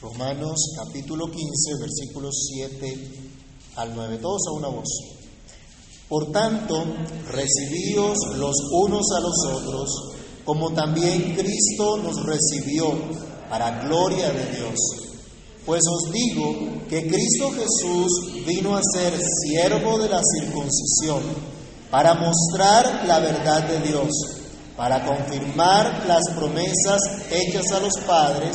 Romanos capítulo 15, versículos 7 al 9. Todos a una voz. Por tanto, recibíos los unos a los otros, como también Cristo nos recibió, para gloria de Dios. Pues os digo que Cristo Jesús vino a ser siervo de la circuncisión, para mostrar la verdad de Dios, para confirmar las promesas hechas a los padres,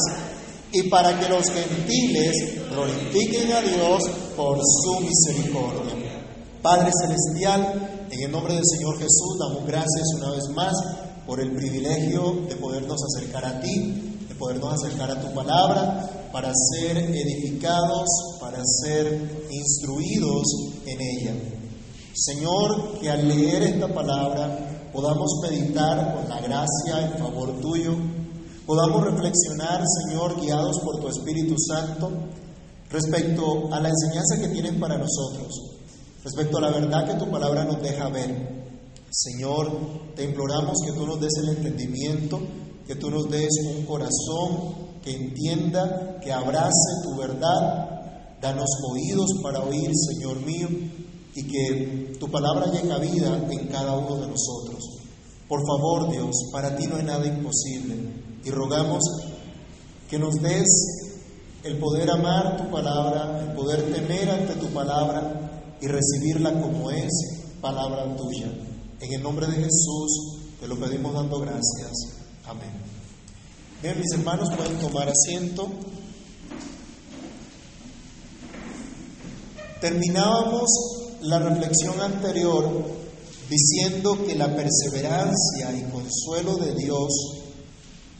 y para que los gentiles glorifiquen a Dios por su misericordia. Padre Celestial, en el nombre del Señor Jesús, damos gracias una vez más por el privilegio de podernos acercar a ti, de podernos acercar a tu palabra, para ser edificados, para ser instruidos en ella. Señor, que al leer esta palabra podamos meditar con la gracia en favor tuyo podamos reflexionar, Señor, guiados por tu Espíritu Santo, respecto a la enseñanza que tienes para nosotros, respecto a la verdad que tu palabra nos deja ver. Señor, te imploramos que tú nos des el entendimiento, que tú nos des un corazón que entienda, que abrace tu verdad. Danos oídos para oír, Señor mío, y que tu palabra llegue a vida en cada uno de nosotros. Por favor, Dios, para ti no hay nada imposible. Y rogamos que nos des el poder amar tu palabra, el poder temer ante tu palabra y recibirla como es palabra tuya. En el nombre de Jesús te lo pedimos dando gracias. Amén. Bien, mis hermanos, pueden tomar asiento. Terminábamos la reflexión anterior diciendo que la perseverancia y consuelo de Dios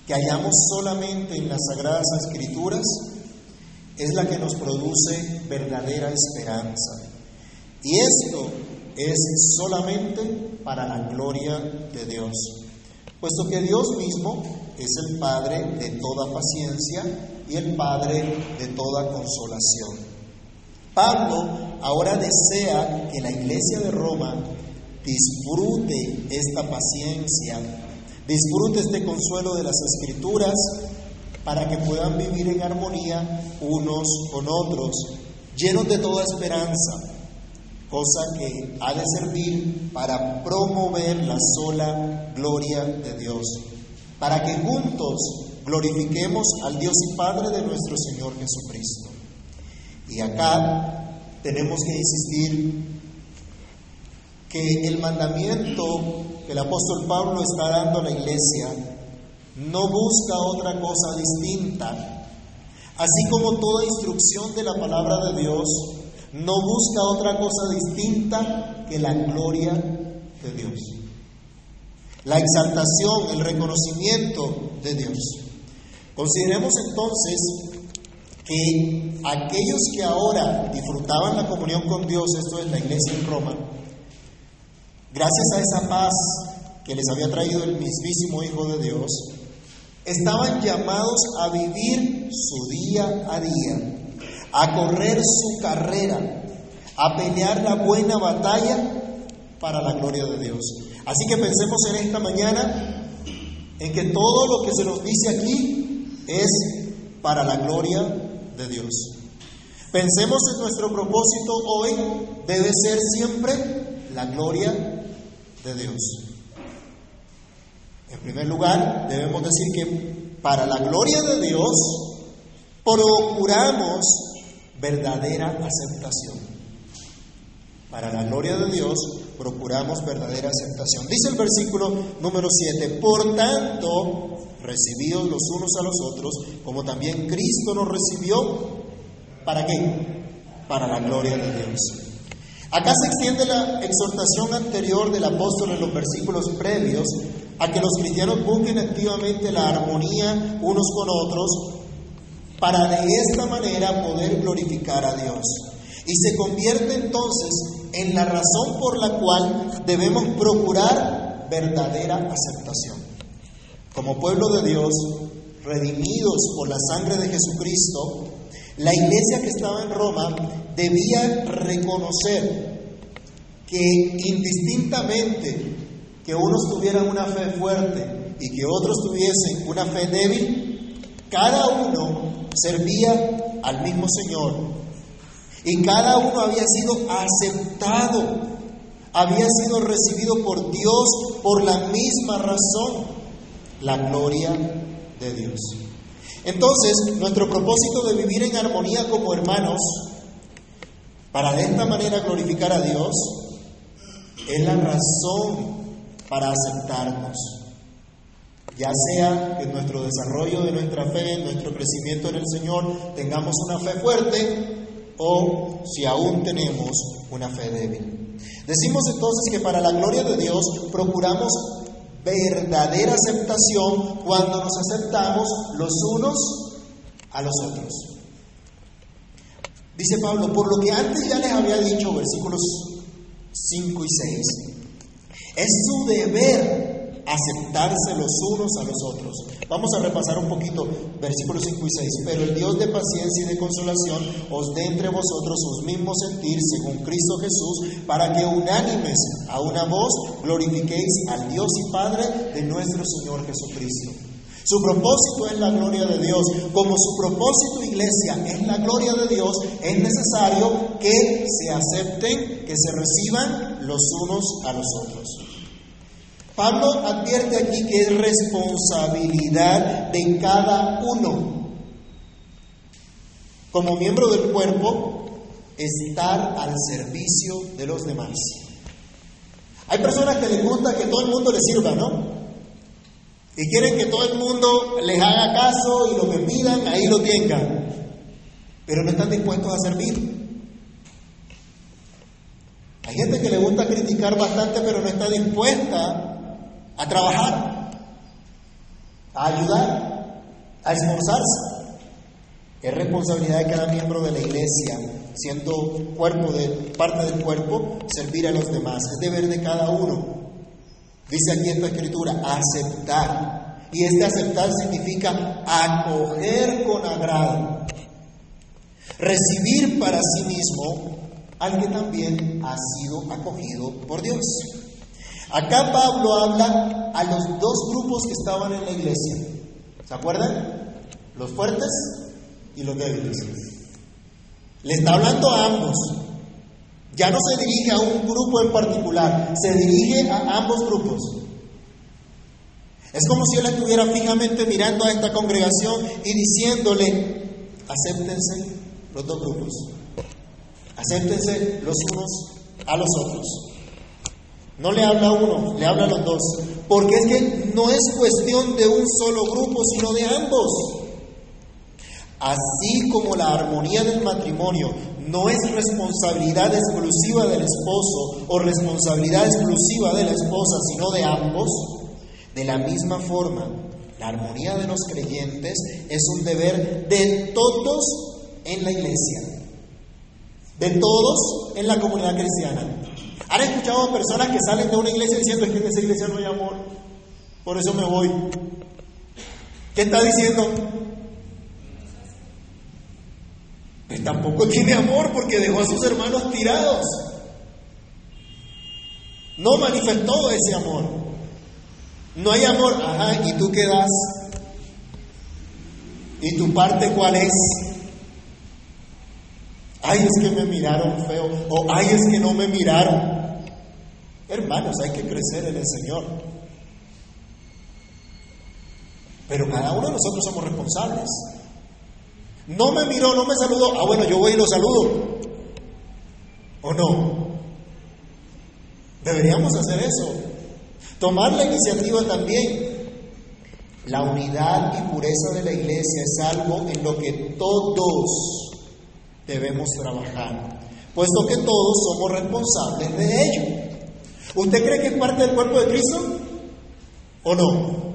que hallamos solamente en las Sagradas Escrituras es la que nos produce verdadera esperanza. Y esto es solamente para la gloria de Dios, puesto que Dios mismo es el Padre de toda paciencia y el Padre de toda consolación. Pablo ahora desea que la iglesia de Roma disfrute esta paciencia Disfrute este consuelo de las escrituras para que puedan vivir en armonía unos con otros, llenos de toda esperanza, cosa que ha de servir para promover la sola gloria de Dios, para que juntos glorifiquemos al Dios y Padre de nuestro Señor Jesucristo. Y acá tenemos que insistir que el mandamiento que el apóstol Pablo está dando a la iglesia no busca otra cosa distinta. Así como toda instrucción de la palabra de Dios no busca otra cosa distinta que la gloria de Dios. La exaltación, el reconocimiento de Dios. Consideremos entonces que aquellos que ahora disfrutaban la comunión con Dios, esto es la iglesia en Roma, gracias a esa paz que les había traído el mismísimo Hijo de Dios, estaban llamados a vivir su día a día, a correr su carrera, a pelear la buena batalla para la gloria de Dios. Así que pensemos en esta mañana en que todo lo que se nos dice aquí es para la gloria de Dios. Pensemos en nuestro propósito hoy, debe ser siempre la gloria de Dios. En primer lugar, debemos decir que para la gloria de Dios procuramos verdadera aceptación. Para la gloria de Dios procuramos verdadera aceptación. Dice el versículo número 7, por tanto, recibidos los unos a los otros, como también Cristo nos recibió, ¿para qué? Para la gloria de Dios. Acá se extiende la exhortación anterior del apóstol en los versículos previos a que los cristianos busquen activamente la armonía unos con otros para de esta manera poder glorificar a Dios. Y se convierte entonces en la razón por la cual debemos procurar verdadera aceptación. Como pueblo de Dios, redimidos por la sangre de Jesucristo, la iglesia que estaba en Roma debía reconocer que indistintamente que unos tuvieran una fe fuerte y que otros tuviesen una fe débil, cada uno servía al mismo Señor. Y cada uno había sido aceptado, había sido recibido por Dios por la misma razón, la gloria de Dios. Entonces, nuestro propósito de vivir en armonía como hermanos, para de esta manera glorificar a Dios, es la razón para aceptarnos. Ya sea en nuestro desarrollo de nuestra fe, en nuestro crecimiento en el Señor, tengamos una fe fuerte o si aún tenemos una fe débil. Decimos entonces que para la gloria de Dios procuramos verdadera aceptación cuando nos aceptamos los unos a los otros. Dice Pablo, por lo que antes ya les había dicho, versículos 5 y 6, es su deber aceptarse los unos a los otros. Vamos a repasar un poquito versículos 5 y 6. Pero el Dios de paciencia y de consolación os dé entre vosotros sus mismos sentir según Cristo Jesús, para que unánimes a una voz glorifiquéis al Dios y Padre de nuestro Señor Jesucristo. Su propósito es la gloria de Dios. Como su propósito, iglesia, es la gloria de Dios, es necesario que se acepten, que se reciban los unos a los otros. Pablo advierte aquí que es responsabilidad de cada uno, como miembro del cuerpo, estar al servicio de los demás. Hay personas que les gusta que todo el mundo les sirva, ¿no? Y quieren que todo el mundo les haga caso y lo que pidan, ahí lo tengan. Pero no están dispuestos a servir. Hay gente que le gusta criticar bastante, pero no está dispuesta a trabajar, a ayudar, a esforzarse. Es responsabilidad de cada miembro de la iglesia, siendo cuerpo de parte del cuerpo, servir a los demás. Es deber de cada uno. Dice aquí esta escritura, aceptar. Y este aceptar significa acoger con agrado. Recibir para sí mismo al que también ha sido acogido por Dios. Acá Pablo habla a los dos grupos que estaban en la iglesia. ¿Se acuerdan? Los fuertes y los débiles. Le está hablando a ambos. Ya no se dirige a un grupo en particular, se dirige a ambos grupos. Es como si él estuviera fijamente mirando a esta congregación y diciéndole, acéptense los dos grupos, acéptense los unos a los otros. No le habla a uno, le habla a los dos. Porque es que no es cuestión de un solo grupo, sino de ambos. Así como la armonía del matrimonio no es responsabilidad exclusiva del esposo o responsabilidad exclusiva de la esposa, sino de ambos, de la misma forma, la armonía de los creyentes es un deber de todos en la iglesia, de todos en la comunidad cristiana. ¿Han escuchado personas que salen de una iglesia diciendo es que en esa iglesia no hay amor? Por eso me voy. ¿Qué está diciendo? Pues tampoco tiene amor porque dejó a sus hermanos tirados. No manifestó ese amor. No hay amor. Ajá, ¿y tú qué das? ¿Y tu parte cuál es? Ay, es que me miraron feo. O ay, es que no me miraron. Hermanos, hay que crecer en el Señor. Pero cada uno de nosotros somos responsables. No me miró, no me saludó. Ah, bueno, yo voy y lo saludo. ¿O no? Deberíamos hacer eso. Tomar la iniciativa también. La unidad y pureza de la iglesia es algo en lo que todos debemos trabajar, puesto que todos somos responsables de ello. ¿Usted cree que es parte del cuerpo de Cristo o no?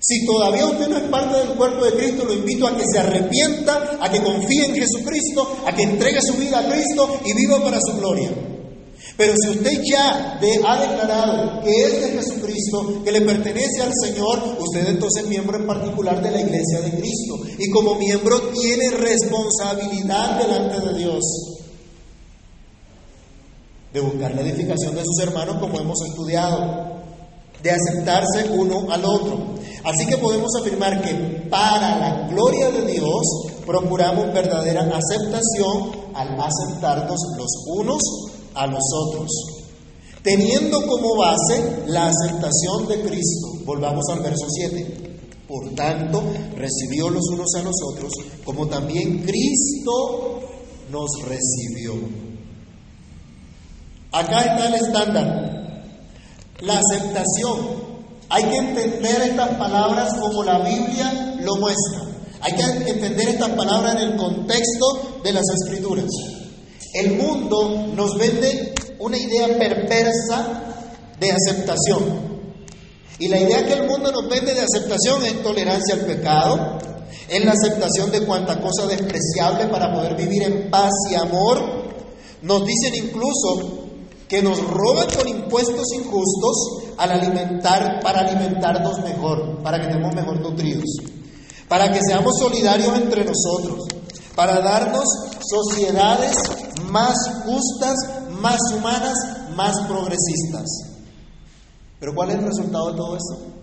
Si todavía usted no es parte del cuerpo de Cristo, lo invito a que se arrepienta, a que confíe en Jesucristo, a que entregue su vida a Cristo y viva para su gloria. Pero si usted ya ha declarado que es de Jesucristo, que le pertenece al Señor, usted entonces es miembro en particular de la iglesia de Cristo. Y como miembro tiene responsabilidad delante de Dios de buscar la edificación de sus hermanos como hemos estudiado, de aceptarse uno al otro. Así que podemos afirmar que para la gloria de Dios procuramos verdadera aceptación al aceptarnos los unos a los otros, teniendo como base la aceptación de Cristo. Volvamos al verso 7. Por tanto, recibió los unos a los otros, como también Cristo nos recibió. Acá está el estándar, la aceptación. Hay que entender estas palabras como la Biblia lo muestra. Hay que entender estas palabras en el contexto de las escrituras. El mundo nos vende una idea perversa de aceptación. Y la idea que el mundo nos vende de aceptación es tolerancia al pecado, es la aceptación de cuanta cosa despreciable para poder vivir en paz y amor. Nos dicen incluso que nos roban con impuestos injustos al alimentar, para alimentarnos mejor, para que estemos mejor nutridos, para que seamos solidarios entre nosotros, para darnos sociedades más justas, más humanas, más progresistas. Pero ¿cuál es el resultado de todo eso?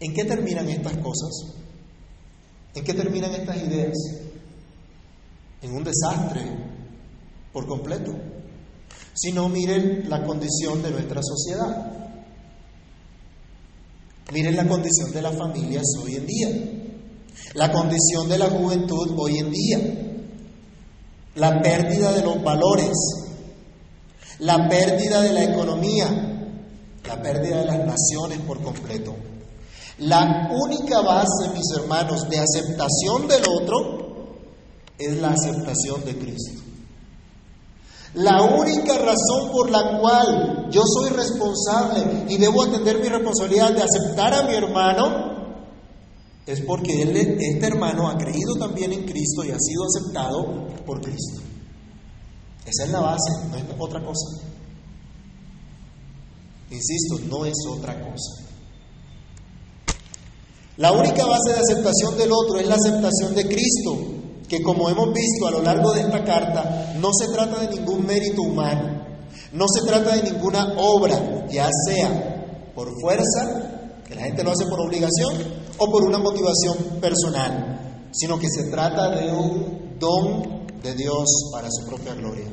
¿En qué terminan estas cosas? ¿En qué terminan estas ideas? En un desastre por completo. Si no, miren la condición de nuestra sociedad. Miren la condición de las familias hoy en día. La condición de la juventud hoy en día. La pérdida de los valores. La pérdida de la economía la pérdida de las naciones por completo. La única base, mis hermanos, de aceptación del otro es la aceptación de Cristo. La única razón por la cual yo soy responsable y debo atender mi responsabilidad de aceptar a mi hermano es porque él, este hermano ha creído también en Cristo y ha sido aceptado por Cristo. Esa es la base, no es otra cosa. Insisto, no es otra cosa. La única base de aceptación del otro es la aceptación de Cristo, que como hemos visto a lo largo de esta carta, no se trata de ningún mérito humano, no se trata de ninguna obra, ya sea por fuerza, que la gente lo hace por obligación, o por una motivación personal, sino que se trata de un don de Dios para su propia gloria.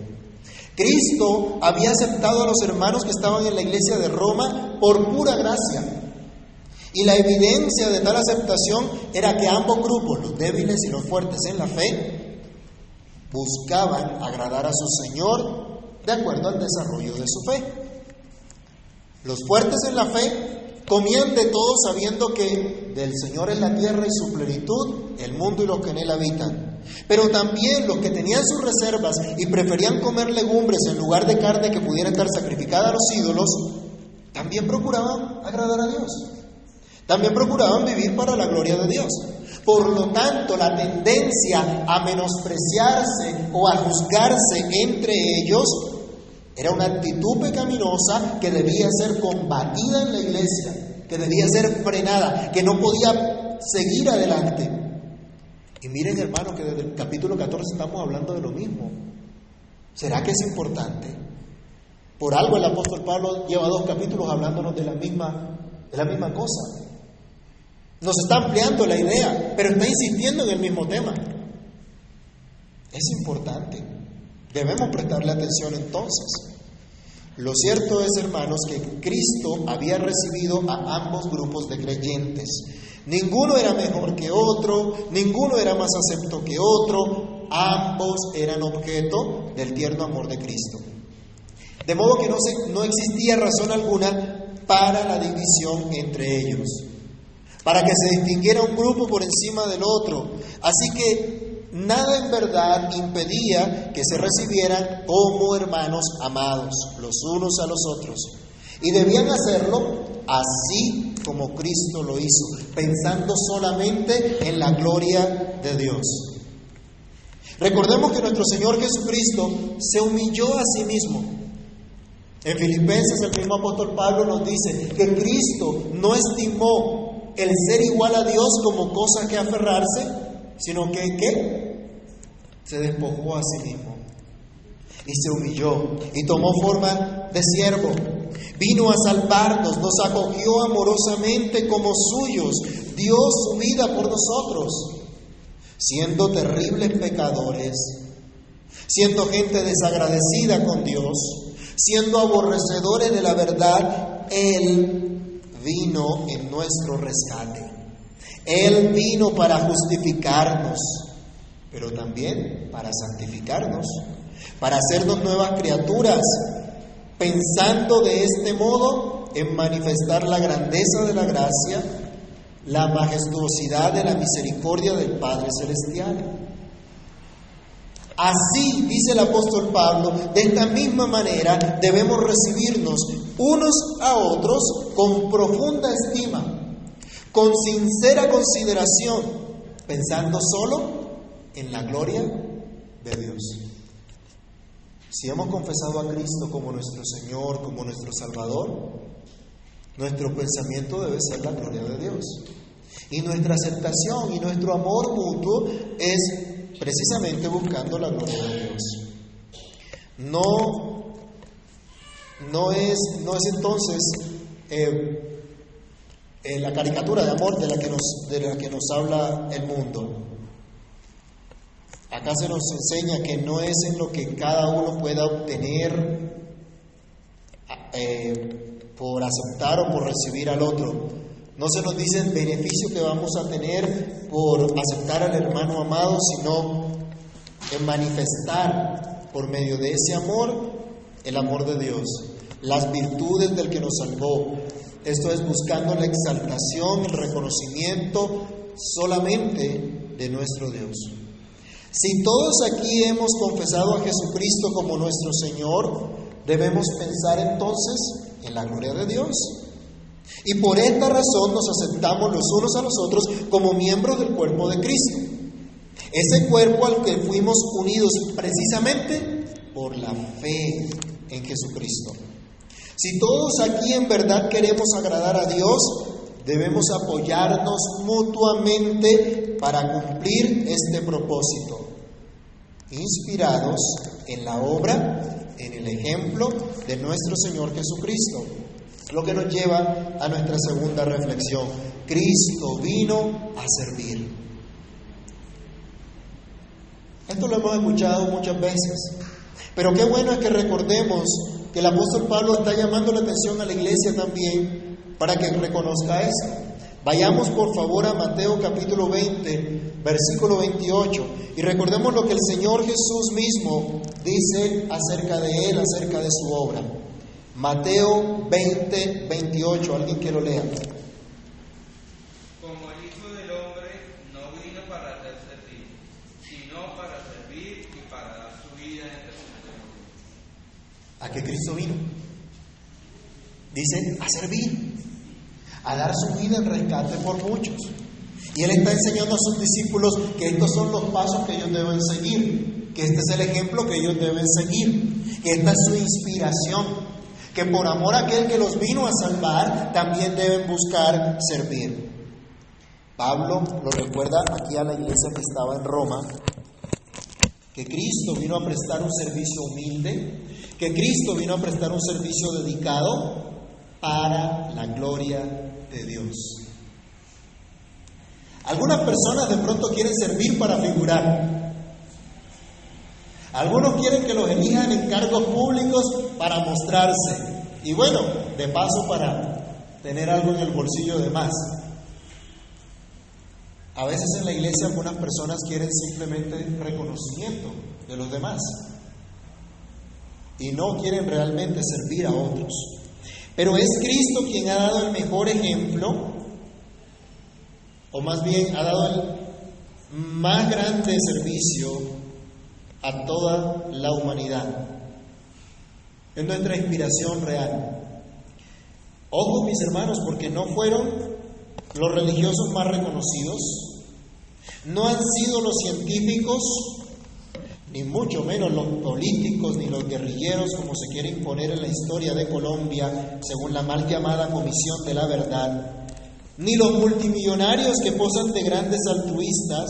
Cristo había aceptado a los hermanos que estaban en la iglesia de Roma por pura gracia. Y la evidencia de tal aceptación era que ambos grupos, los débiles y los fuertes en la fe, buscaban agradar a su Señor de acuerdo al desarrollo de su fe. Los fuertes en la fe comían de todo sabiendo que del Señor es la tierra y su plenitud, el mundo y los que en él habitan. Pero también los que tenían sus reservas y preferían comer legumbres en lugar de carne que pudiera estar sacrificada a los ídolos, también procuraban agradar a Dios. También procuraban vivir para la gloria de Dios. Por lo tanto, la tendencia a menospreciarse o a juzgarse entre ellos era una actitud pecaminosa que debía ser combatida en la iglesia, que debía ser frenada, que no podía seguir adelante. Y miren hermanos que desde el capítulo 14 estamos hablando de lo mismo. ¿Será que es importante? Por algo el apóstol Pablo lleva dos capítulos hablándonos de la misma, de la misma cosa. Nos está ampliando la idea, pero está insistiendo en el mismo tema. Es importante. Debemos prestarle atención entonces. Lo cierto es, hermanos, que Cristo había recibido a ambos grupos de creyentes Ninguno era mejor que otro, ninguno era más acepto que otro, ambos eran objeto del tierno amor de Cristo. De modo que no, no existía razón alguna para la división entre ellos, para que se distinguiera un grupo por encima del otro. Así que nada en verdad impedía que se recibieran como hermanos amados, los unos a los otros. Y debían hacerlo así como Cristo lo hizo, pensando solamente en la gloria de Dios. Recordemos que nuestro Señor Jesucristo se humilló a sí mismo. En Filipenses el mismo apóstol Pablo nos dice que Cristo no estimó el ser igual a Dios como cosa que aferrarse, sino que ¿qué? se despojó a sí mismo y se humilló y tomó forma de siervo Vino a salvarnos, nos acogió amorosamente como suyos, dio su vida por nosotros, siendo terribles pecadores, siendo gente desagradecida con Dios, siendo aborrecedores de la verdad, Él vino en nuestro rescate. Él vino para justificarnos, pero también para santificarnos, para hacernos nuevas criaturas, pensando de este modo en manifestar la grandeza de la gracia, la majestuosidad de la misericordia del Padre Celestial. Así, dice el apóstol Pablo, de esta misma manera debemos recibirnos unos a otros con profunda estima, con sincera consideración, pensando solo en la gloria de Dios. Si hemos confesado a Cristo como nuestro Señor, como nuestro Salvador, nuestro pensamiento debe ser la gloria de Dios. Y nuestra aceptación y nuestro amor mutuo es precisamente buscando la gloria de Dios. No, no, es, no es entonces eh, eh, la caricatura de amor de la, que nos, de la que nos habla el mundo. Acá se nos enseña que no es en lo que cada uno pueda obtener eh, por aceptar o por recibir al otro. No se nos dice el beneficio que vamos a tener por aceptar al hermano amado, sino en manifestar por medio de ese amor el amor de Dios, las virtudes del que nos salvó. Esto es buscando la exaltación, el reconocimiento solamente de nuestro Dios. Si todos aquí hemos confesado a Jesucristo como nuestro Señor, debemos pensar entonces en la gloria de Dios. Y por esta razón nos aceptamos los unos a los otros como miembros del cuerpo de Cristo. Ese cuerpo al que fuimos unidos precisamente por la fe en Jesucristo. Si todos aquí en verdad queremos agradar a Dios, debemos apoyarnos mutuamente para cumplir este propósito, inspirados en la obra, en el ejemplo de nuestro Señor Jesucristo. Lo que nos lleva a nuestra segunda reflexión. Cristo vino a servir. Esto lo hemos escuchado muchas veces, pero qué bueno es que recordemos que el apóstol Pablo está llamando la atención a la iglesia también para que reconozca esto. Vayamos por favor a Mateo capítulo 20, versículo 28, y recordemos lo que el Señor Jesús mismo dice acerca de Él, acerca de su obra. Mateo 20, 28, alguien que lo lea. Como el Hijo del Hombre no vino para ser servido, sino para servir y para dar su vida en rescate. ¿A qué Cristo vino? Dice, a servir, a dar su vida en rescate por muchos. Y Él está enseñando a sus discípulos que estos son los pasos que ellos deben seguir, que este es el ejemplo que ellos deben seguir, que esta es su inspiración, que por amor a aquel que los vino a salvar, también deben buscar servir. Pablo lo recuerda aquí a la iglesia que estaba en Roma, que Cristo vino a prestar un servicio humilde, que Cristo vino a prestar un servicio dedicado para la gloria de Dios. Algunas personas de pronto quieren servir para figurar. Algunos quieren que los elijan en cargos públicos para mostrarse. Y bueno, de paso para tener algo en el bolsillo de más. A veces en la iglesia algunas personas quieren simplemente reconocimiento de los demás y no quieren realmente servir a otros. Pero es Cristo quien ha dado el mejor ejemplo, o más bien ha dado el más grande servicio a toda la humanidad. Es nuestra inspiración real. Ojo, mis hermanos, porque no fueron los religiosos más reconocidos, no han sido los científicos, ni mucho menos los políticos ni los guerrilleros como se quiere imponer en la historia de Colombia, según la mal llamada Comisión de la Verdad, ni los multimillonarios que posan de grandes altruistas,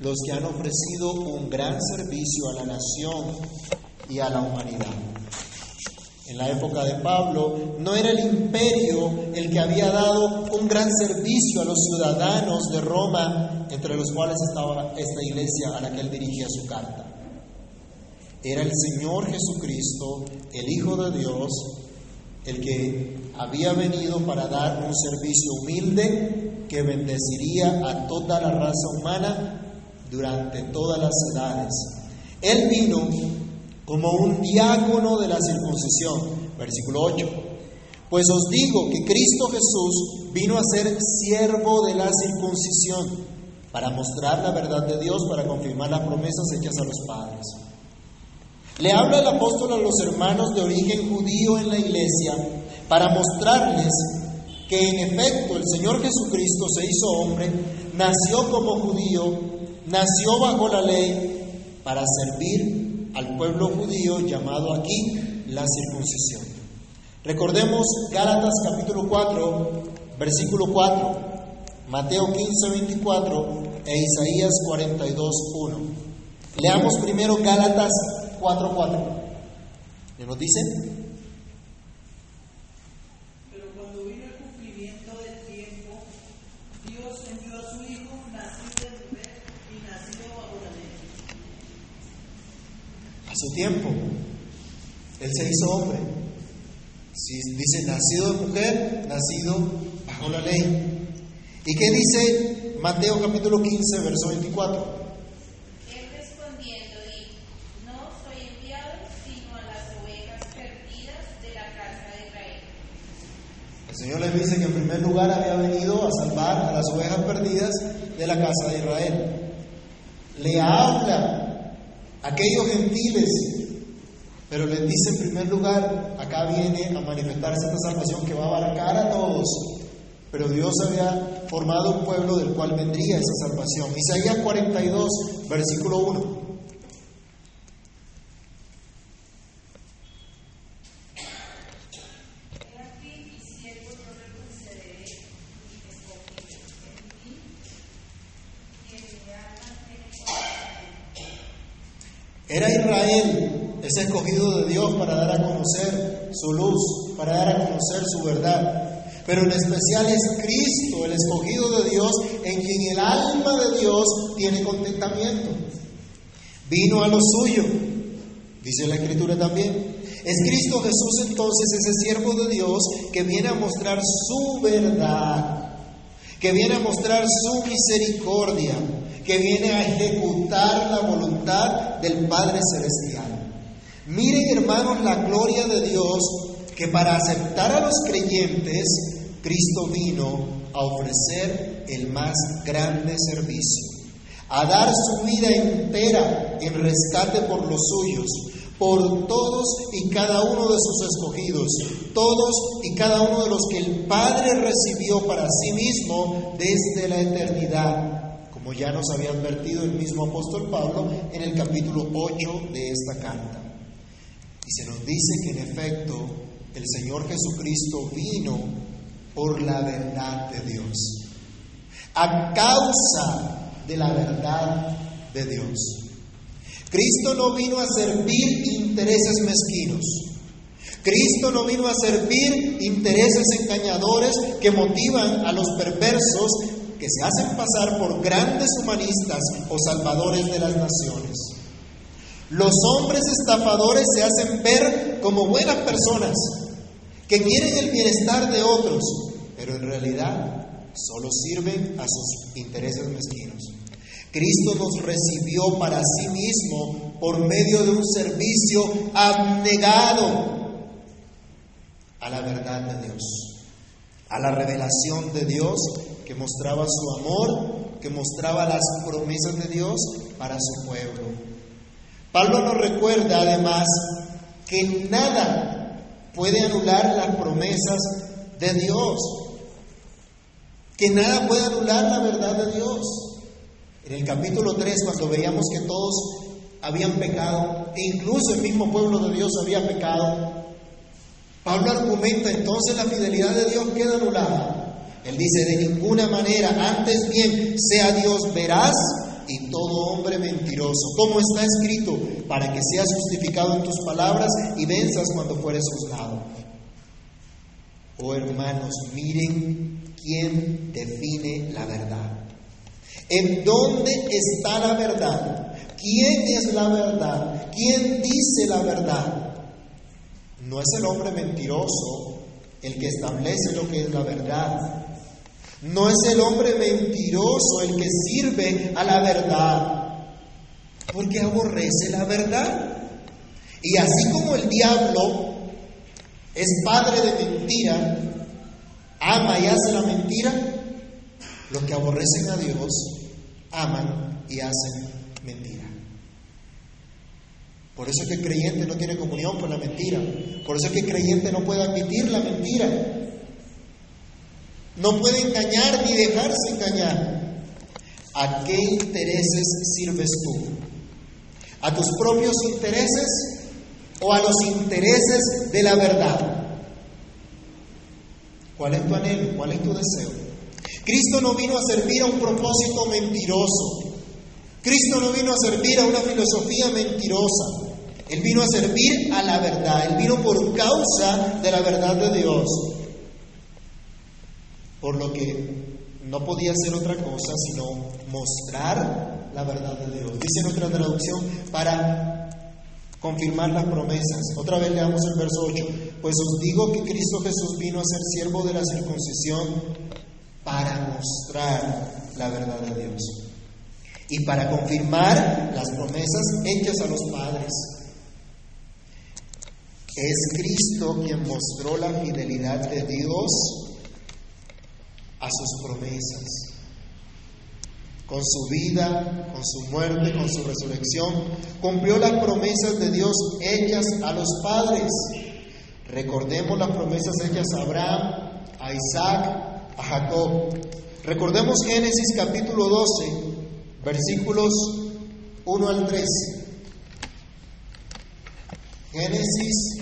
los que han ofrecido un gran servicio a la nación y a la humanidad. en la época de Pablo, no era el imperio el que había dado un gran servicio a los ciudadanos de Roma, entre los cuales estaba esta iglesia a la que él dirigía su carta. Era el Señor Jesucristo, el Hijo de Dios, el que había venido para dar un servicio humilde que bendeciría a toda la raza humana durante todas las edades. Él vino como un diácono de la circuncisión. Versículo 8. Pues os digo que Cristo Jesús vino a ser siervo de la circuncisión para mostrar la verdad de Dios, para confirmar las promesas hechas a los padres. Le habla el apóstol a los hermanos de origen judío en la iglesia para mostrarles que en efecto el Señor Jesucristo se hizo hombre, nació como judío, nació bajo la ley para servir al pueblo judío llamado aquí la circuncisión. Recordemos Gálatas capítulo 4, versículo 4, Mateo 15, 24 e Isaías 42, 1. Leamos primero Gálatas 4, 4. ¿Qué nos dice? Pero cuando vino el cumplimiento del tiempo, Dios envió a su Hijo, nacido de mujer y nacido bajo la ley. A su tiempo, Él se hizo hombre. Si dice nacido de mujer, nacido bajo la ley. ¿Y qué dice Mateo capítulo 15, verso 24? Él respondiendo dijo, no soy enviado sino a las ovejas perdidas de la casa de Israel. El Señor les dice que en primer lugar había venido a salvar a las ovejas perdidas de la casa de Israel. Le habla aquellos gentiles, pero les dice en primer lugar, acá viene a manifestarse esta salvación que va a abarcar a todos. Pero Dios había formado un pueblo del cual vendría esa salvación. Isaías 42, versículo 1. He aquí mi siervo yo le concederé mi escogido en mí, quien mi alma tiene corazón. Era Israel ese escogido de Dios para dar a conocer su luz, para dar a conocer su verdad. Pero en especial es Cristo, el escogido de Dios, en quien el alma de Dios tiene contentamiento. Vino a lo suyo, dice la Escritura también. Es Cristo Jesús entonces ese siervo de Dios que viene a mostrar su verdad, que viene a mostrar su misericordia, que viene a ejecutar la voluntad del Padre Celestial. Miren hermanos la gloria de Dios que para aceptar a los creyentes, Cristo vino a ofrecer el más grande servicio, a dar su vida entera en rescate por los suyos, por todos y cada uno de sus escogidos, todos y cada uno de los que el Padre recibió para sí mismo desde la eternidad, como ya nos había advertido el mismo apóstol Pablo en el capítulo 8 de esta carta. Y se nos dice que en efecto el Señor Jesucristo vino por la verdad de Dios, a causa de la verdad de Dios. Cristo no vino a servir intereses mezquinos. Cristo no vino a servir intereses engañadores que motivan a los perversos que se hacen pasar por grandes humanistas o salvadores de las naciones. Los hombres estafadores se hacen ver como buenas personas que quieren el bienestar de otros, pero en realidad solo sirven a sus intereses mezquinos. Cristo nos recibió para sí mismo por medio de un servicio abnegado a la verdad de Dios, a la revelación de Dios que mostraba su amor, que mostraba las promesas de Dios para su pueblo. Pablo nos recuerda además que nada puede anular las promesas de Dios, que nada puede anular la verdad de Dios. En el capítulo 3, cuando veíamos que todos habían pecado, e incluso el mismo pueblo de Dios había pecado, Pablo argumenta entonces la fidelidad de Dios queda anulada. Él dice, de ninguna manera, antes bien sea Dios veraz y todo hombre mentiroso. Como está escrito, para que seas justificado en tus palabras y venzas cuando fueres juzgado. Oh hermanos, miren quién define la verdad. ¿En dónde está la verdad? ¿Quién es la verdad? ¿Quién dice la verdad? No es el hombre mentiroso el que establece lo que es la verdad. No es el hombre mentiroso el que sirve a la verdad, porque aborrece la verdad. Y así como el diablo es padre de mentira, ama y hace la mentira, los que aborrecen a Dios aman y hacen mentira. Por eso es que el creyente no tiene comunión con la mentira. Por eso es que el creyente no puede admitir la mentira. No puede engañar ni dejarse engañar. ¿A qué intereses sirves tú? ¿A tus propios intereses o a los intereses de la verdad? ¿Cuál es tu anhelo? ¿Cuál es tu deseo? Cristo no vino a servir a un propósito mentiroso. Cristo no vino a servir a una filosofía mentirosa. Él vino a servir a la verdad. Él vino por causa de la verdad de Dios. Por lo que no podía hacer otra cosa sino mostrar la verdad de Dios. Dice nuestra traducción para confirmar las promesas. Otra vez leamos el verso 8. Pues os digo que Cristo Jesús vino a ser siervo de la circuncisión para mostrar la verdad de Dios y para confirmar las promesas hechas a los padres. Es Cristo quien mostró la fidelidad de Dios a sus promesas. Con su vida, con su muerte, con su resurrección, cumplió las promesas de Dios hechas a los padres. Recordemos las promesas hechas a Abraham, a Isaac, a Jacob. Recordemos Génesis capítulo 12, versículos 1 al 3. Génesis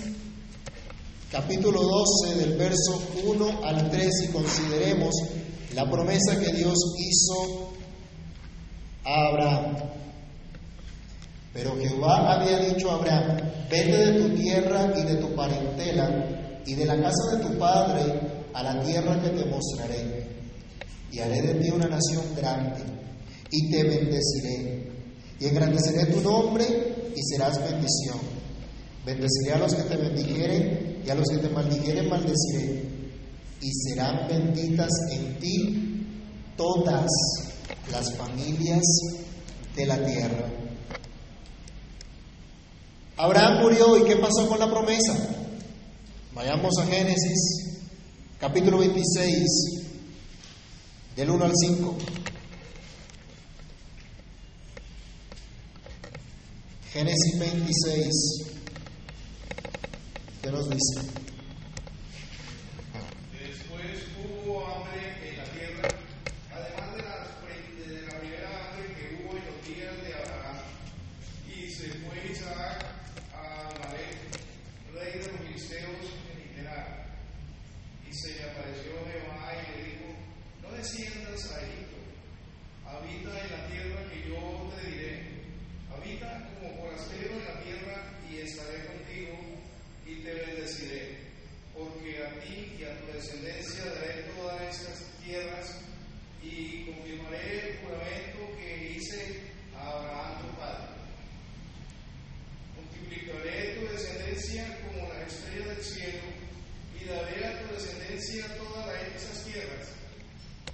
capítulo 12 del verso 1 al 3 y consideremos la promesa que Dios hizo a Abraham. Pero Jehová había dicho a Abraham, vete de tu tierra y de tu parentela y de la casa de tu padre a la tierra que te mostraré. Y haré de ti una nación grande y te bendeciré. Y engrandeceré tu nombre y serás bendición. Bendeciré a los que te bendijeren y a los que te maldijeren maldeciré. Y serán benditas en ti todas las familias de la tierra. Abraham murió y ¿qué pasó con la promesa? Vayamos a Génesis capítulo 26, del 1 al 5. Génesis 26, ¿qué nos dice? Después hubo hambre en la tierra, además de la, de la primera hambre que hubo en los días de Abraham. Y se fue Isaac a Amalek, rey de los filisteos en Gerar. Y se le apareció Jehová y le dijo, no desciendas a Egipto, habita en la tierra que yo te diré. Habita como forastero en la tierra y estaré contigo y te bendeciré porque a ti y a tu descendencia daré todas estas tierras y confirmaré el juramento que hice a Abraham tu padre. Multiplicaré tu descendencia como la estrella del cielo y daré a tu descendencia todas esas tierras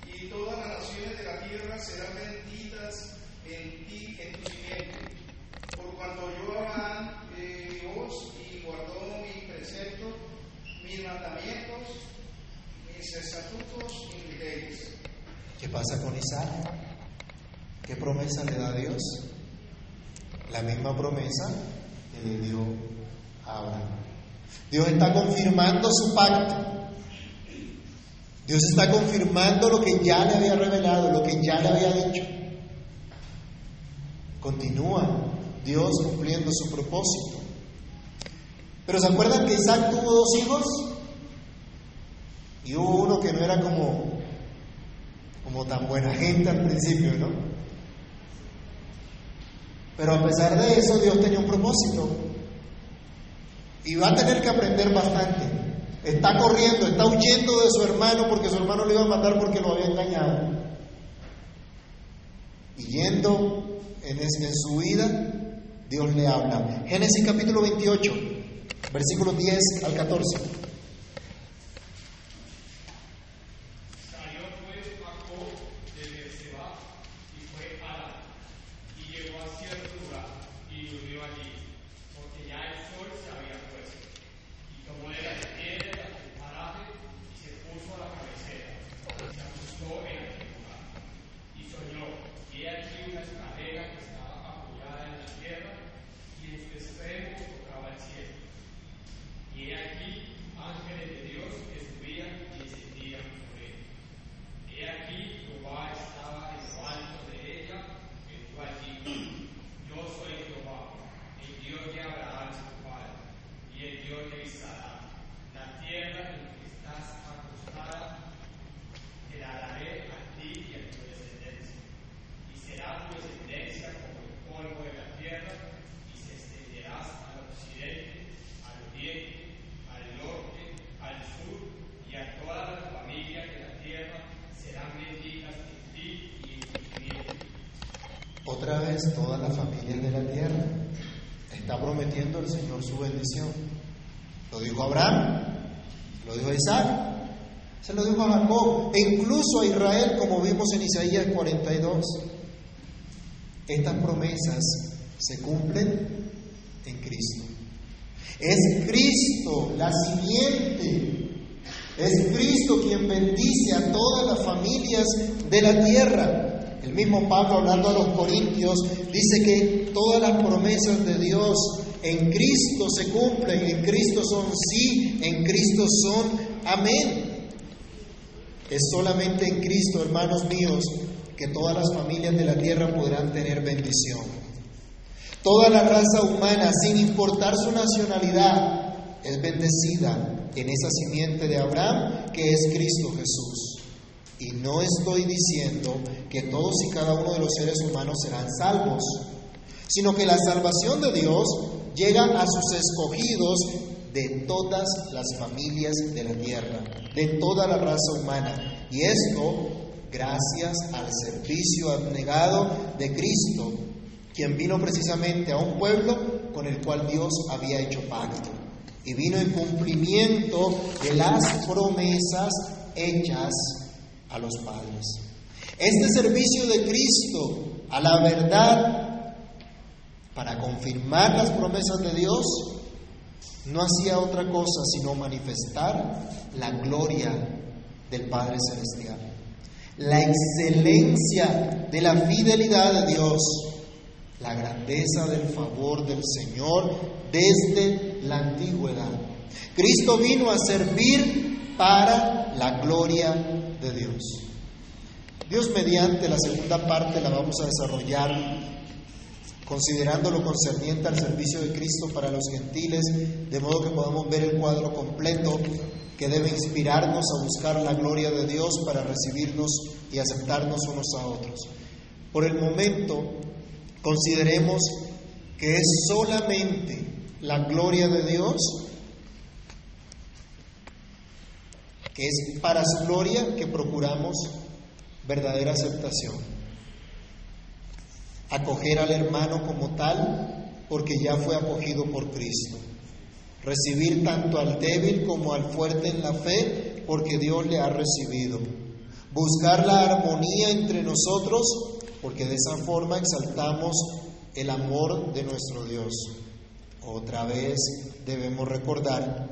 y todas las naciones de la tierra serán benditas en ti, en tu simiente. Por cuanto yo Abraham, eh, Dios, y guardó mi precepto, mis mandamientos, mis estatutos y mis leyes. ¿Qué pasa con Isaac? ¿Qué promesa le da Dios? La misma promesa que le dio a Abraham. Dios está confirmando su pacto. Dios está confirmando lo que ya le había revelado, lo que ya le había dicho. Continúa Dios cumpliendo su propósito. Pero ¿se acuerdan que Isaac tuvo dos hijos? Y hubo uno que no era como, como tan buena gente al principio, ¿no? Pero a pesar de eso, Dios tenía un propósito. Y va a tener que aprender bastante. Está corriendo, está huyendo de su hermano porque su hermano le iba a matar porque lo había engañado. Y yendo en, en su vida, Dios le habla. Génesis capítulo 28, versículos 10 al 14. Salió pues Jacob de Berseba y fue a Arán, y llegó a cierto lugar y durmió allí, porque ya el sol se había puesto. Y tomó de las piedras del paraje y se puso a la cabecera, y se acostó en aquel lugar. Y soñó, y he aquí una escalera que estaba apoyada en la tierra, y en su extremo tocaba el cielo. Y he aquí ángeles de Dios que subían y descendían sobre él. He aquí Jehová estaba en lo alto de ella, que tú allí. Yo soy Jehová, el Dios de Abraham su padre, y el Dios de Isaac. La tierra en que estás acostada, te la daré a ti y a tu descendencia. Y será tu descendencia como el polvo de la tierra, y se extenderás al occidente, al oriente, al norte, al sur, y a todas las familias de la tierra serán benditas en ti y en tu simiente. Otra vez todas las familias de la tierra. Está prometiendo el Señor su bendición. Lo dijo Abraham, lo dijo Isaac, se lo dijo a Jacob e incluso a Israel, como vimos en Isaías 42. Estas promesas se cumplen en Cristo. Es Cristo la simiente. Es Cristo quien bendice a todas las familias de la tierra. El mismo Pablo hablando a los Corintios dice que todas las promesas de Dios en Cristo se cumplen, en Cristo son sí, en Cristo son amén. Es solamente en Cristo, hermanos míos, que todas las familias de la tierra podrán tener bendición. Toda la raza humana, sin importar su nacionalidad, es bendecida en esa simiente de Abraham que es Cristo Jesús. Y no estoy diciendo que todos y cada uno de los seres humanos serán salvos, sino que la salvación de Dios llega a sus escogidos de todas las familias de la tierra, de toda la raza humana. Y esto gracias al servicio abnegado de Cristo, quien vino precisamente a un pueblo con el cual Dios había hecho pacto. Y vino en cumplimiento de las promesas hechas a los padres. Este servicio de Cristo a la verdad para confirmar las promesas de Dios no hacía otra cosa sino manifestar la gloria del Padre Celestial, la excelencia de la fidelidad de Dios, la grandeza del favor del Señor desde la antigüedad. Cristo vino a servir para la gloria de Dios. Dios mediante la segunda parte la vamos a desarrollar considerando lo concerniente al servicio de Cristo para los gentiles, de modo que podamos ver el cuadro completo que debe inspirarnos a buscar la gloria de Dios para recibirnos y aceptarnos unos a otros. Por el momento, consideremos que es solamente la gloria de Dios, que es para su gloria que procuramos verdadera aceptación acoger al hermano como tal, porque ya fue acogido por Cristo. Recibir tanto al débil como al fuerte en la fe, porque Dios le ha recibido. Buscar la armonía entre nosotros, porque de esa forma exaltamos el amor de nuestro Dios. Otra vez debemos recordar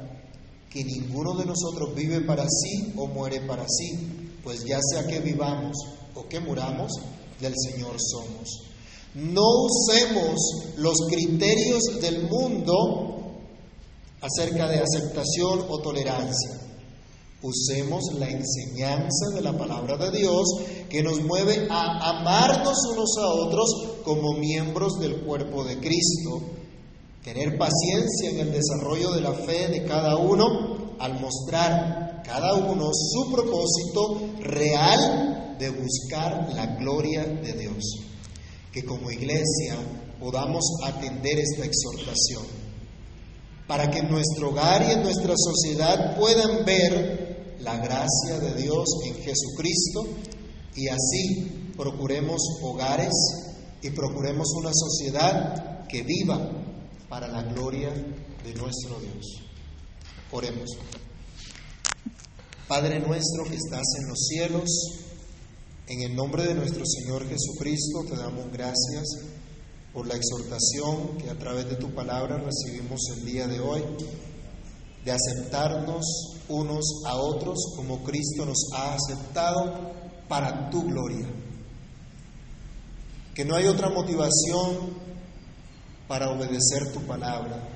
que ninguno de nosotros vive para sí o muere para sí, pues ya sea que vivamos o que muramos, del Señor somos. No usemos los criterios del mundo acerca de aceptación o tolerancia. Usemos la enseñanza de la palabra de Dios que nos mueve a amarnos unos a otros como miembros del cuerpo de Cristo. Tener paciencia en el desarrollo de la fe de cada uno al mostrar cada uno su propósito real de buscar la gloria de Dios. que como iglesia podamos atender esta exhortación, para que en nuestro hogar y en nuestra sociedad puedan ver la gracia de Dios en Jesucristo y así procuremos hogares y procuremos una sociedad que viva para la gloria de nuestro Dios. Oremos. Padre nuestro que estás en los cielos, en el nombre de nuestro Señor Jesucristo te damos gracias por la exhortación que a través de tu palabra recibimos el día de hoy, de aceptarnos unos a otros como Cristo nos ha aceptado para tu gloria. Que no hay otra motivación para obedecer tu palabra,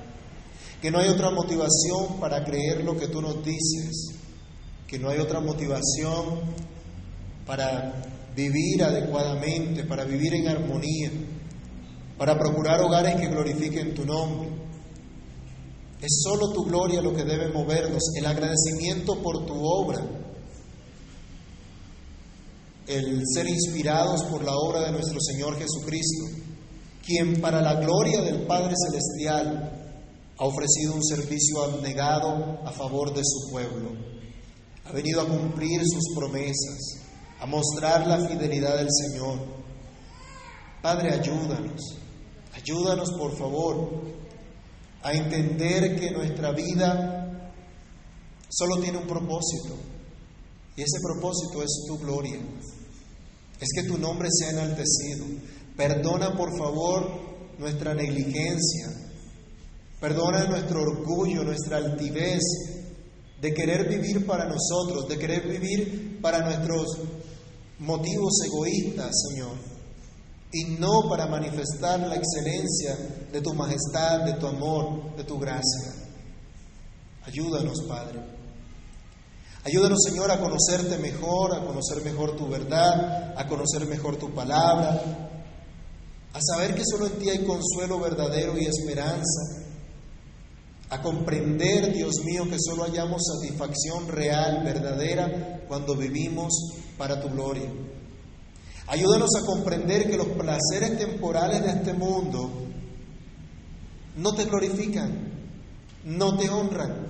que no hay otra motivación para creer lo que tú nos dices, que no hay otra motivación para vivir adecuadamente, para vivir en armonía, para procurar hogares que glorifiquen tu nombre. Es solo tu gloria lo que debe movernos, el agradecimiento por tu obra, el ser inspirados por la obra de nuestro Señor Jesucristo, quien para la gloria del Padre Celestial ha ofrecido un servicio abnegado a favor de su pueblo. Ha venido a cumplir sus promesas, a mostrar la fidelidad del Señor. Padre, ayúdanos, ayúdanos por favor a entender que nuestra vida solo tiene un propósito y ese propósito es tu gloria, es que tu nombre sea enaltecido. Perdona por favor nuestra negligencia, perdona nuestro orgullo, nuestra altivez de querer vivir para nosotros, de querer vivir para nuestros motivos egoístas, Señor, y no para manifestar la excelencia de tu majestad, de tu amor, de tu gracia. Ayúdanos, Padre. Ayúdanos, Señor, a conocerte mejor, a conocer mejor tu verdad, a conocer mejor tu palabra, a saber que solo en ti hay consuelo verdadero y esperanza, a comprender, Dios mío, que solo hallamos satisfacción real, verdadera, cuando vivimos para tu gloria. Ayúdanos a comprender que los placeres temporales de este mundo no te glorifican, no te honran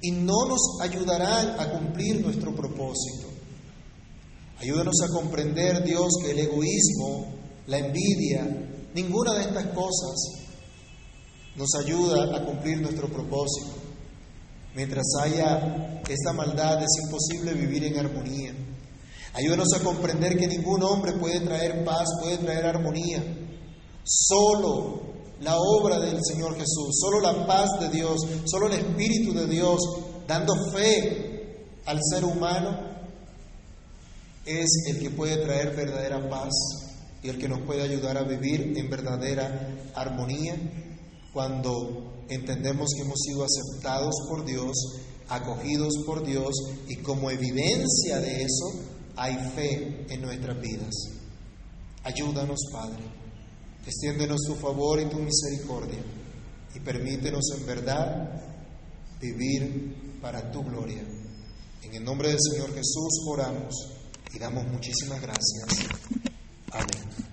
y no nos ayudarán a cumplir nuestro propósito. Ayúdanos a comprender, Dios, que el egoísmo, la envidia, ninguna de estas cosas nos ayuda a cumplir nuestro propósito. Mientras haya esta maldad es imposible vivir en armonía. Ayúdanos a comprender que ningún hombre puede traer paz, puede traer armonía. Solo la obra del Señor Jesús, solo la paz de Dios, solo el Espíritu de Dios, dando fe al ser humano, es el que puede traer verdadera paz y el que nos puede ayudar a vivir en verdadera armonía cuando entendemos que hemos sido aceptados por Dios, acogidos por Dios y como evidencia de eso hay fe en nuestras vidas. Ayúdanos, Padre. Extiéndenos tu favor y tu misericordia y permítenos en verdad vivir para tu gloria. En el nombre del Señor Jesús oramos y damos muchísimas gracias. Amén.